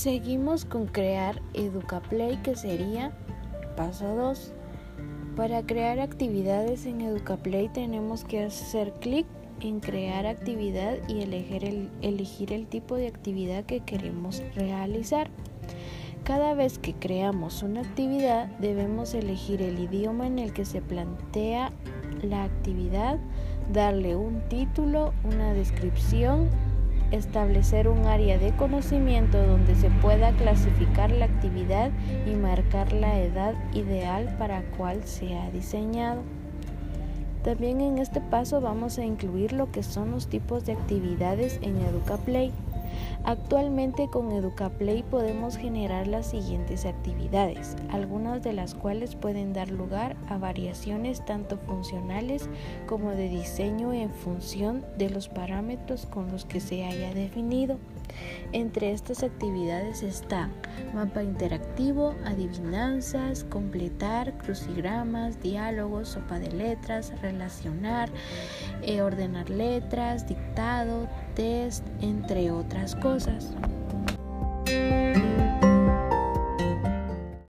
Seguimos con crear EducaPlay que sería paso 2. Para crear actividades en EducaPlay tenemos que hacer clic en crear actividad y elegir el, elegir el tipo de actividad que queremos realizar. Cada vez que creamos una actividad debemos elegir el idioma en el que se plantea la actividad, darle un título, una descripción establecer un área de conocimiento donde se pueda clasificar la actividad y marcar la edad ideal para cual se ha diseñado. También en este paso vamos a incluir lo que son los tipos de actividades en EducaPlay. Actualmente con EducaPlay podemos generar las siguientes actividades, algunas de las cuales pueden dar lugar a variaciones tanto funcionales como de diseño en función de los parámetros con los que se haya definido. Entre estas actividades están mapa interactivo, adivinanzas, completar, crucigramas, diálogos, sopa de letras, relacionar, eh, ordenar letras, dictado, test, entre otras cosas.